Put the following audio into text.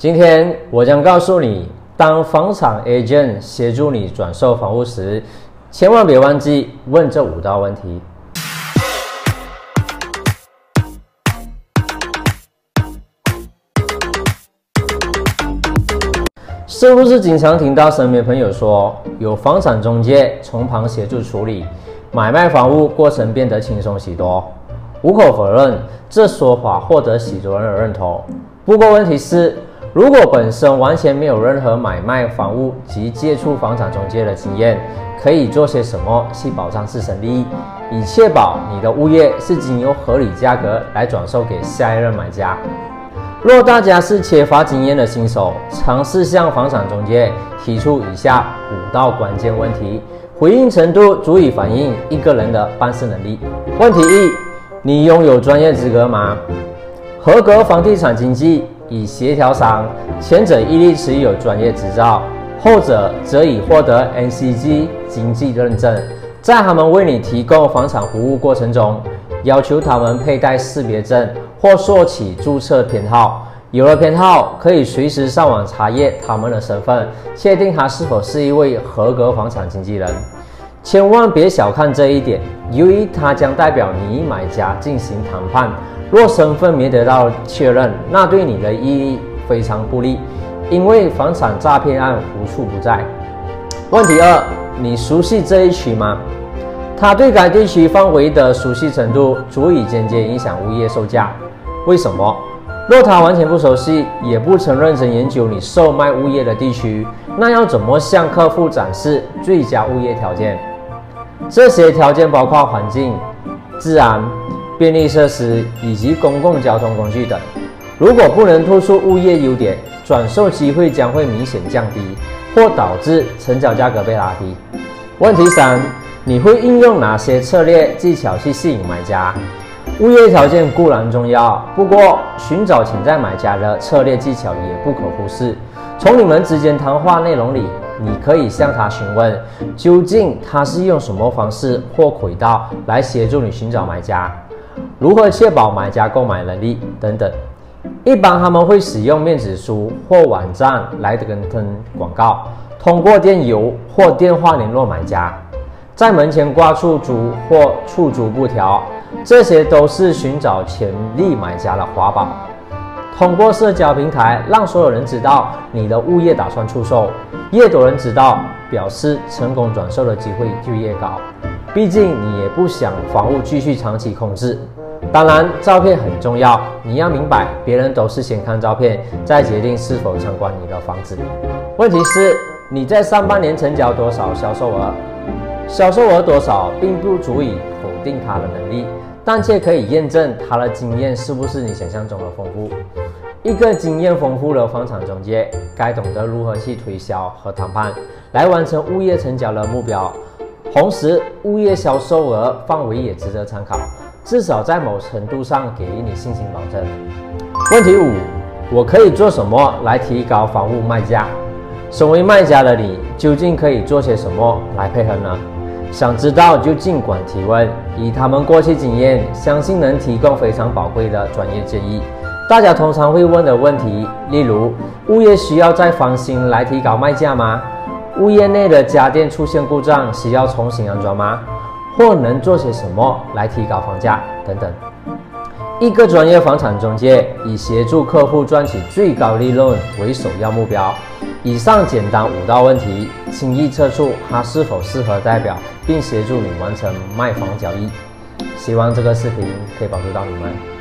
今天我将告诉你，当房产 agent 协助你转售房屋时，千万别忘记问这五道问题。是不是经常听到身边朋友说，有房产中介从旁协助处理，买卖房屋过程变得轻松许多？无可否认，这说法获得许多人的认同。不过问题是，如果本身完全没有任何买卖房屋及接触房产中介的经验，可以做些什么去保障自身利益，以确保你的物业是经由合理价格来转售给下一任买家？若大家是缺乏经验的新手，尝试向房产中介提出以下五道关键问题，回应程度足以反映一个人的办事能力。问题一：你拥有专业资格吗？合格房地产经纪以协调商，前者一律持有专业执照，后者则已获得 NCG 经济认证。在他们为你提供房产服务过程中，要求他们佩戴识别证。或索取注册编号，有了编号，可以随时上网查阅他们的身份，确定他是否是一位合格房产经纪人。千万别小看这一点，由于它将代表你买家进行谈判。若身份没得到确认，那对你的意义非常不利，因为房产诈骗案无处不在。问题二：你熟悉这一区吗？他对该地区范围的熟悉程度，足以间接影响物业售价。为什么？若他完全不熟悉，也不曾认真研究你售卖物业的地区，那要怎么向客户展示最佳物业条件？这些条件包括环境、治安、便利设施以及公共交通工具等。如果不能突出物业优点，转售机会将会明显降低，或导致成交价格被拉低。问题三：你会应用哪些策略技巧去吸引买家？物业条件固然重要，不过寻找潜在买家的策略技巧也不可忽视。从你们之间谈话内容里，你可以向他询问，究竟他是用什么方式或轨道来协助你寻找买家，如何确保买家购买能力等等。一般他们会使用面子书或网站来跟登广告，通过电邮或电话联络买家，在门前挂出租或出租布条。这些都是寻找潜力买家的法宝。通过社交平台让所有人知道你的物业打算出售，越多人知道，表示成功转售的机会就越高。毕竟你也不想房屋继续长期空置。当然，照片很重要，你要明白，别人都是先看照片，再决定是否参观你的房子。问题是，你在上半年成交多少销售额？销售额多少并不足以否定他的能力。但却可以验证他的经验是不是你想象中的丰富。一个经验丰富的房产中介，该懂得如何去推销和谈判，来完成物业成交的目标。同时，物业销售额范围也值得参考，至少在某程度上给予你信心保证。问题五：我可以做什么来提高房屋卖价？身为卖家的你，究竟可以做些什么来配合呢？想知道就尽管提问，以他们过去经验，相信能提供非常宝贵的专业建议。大家通常会问的问题，例如物业需要再翻新来提高卖价吗？物业内的家电出现故障需要重新安装吗？或能做些什么来提高房价等等。一个专业房产中介以协助客户赚取最高利润为首要目标。以上简单五道问题，轻易测出它是否适合代表，并协助你完成卖房交易。希望这个视频可以帮助到你们。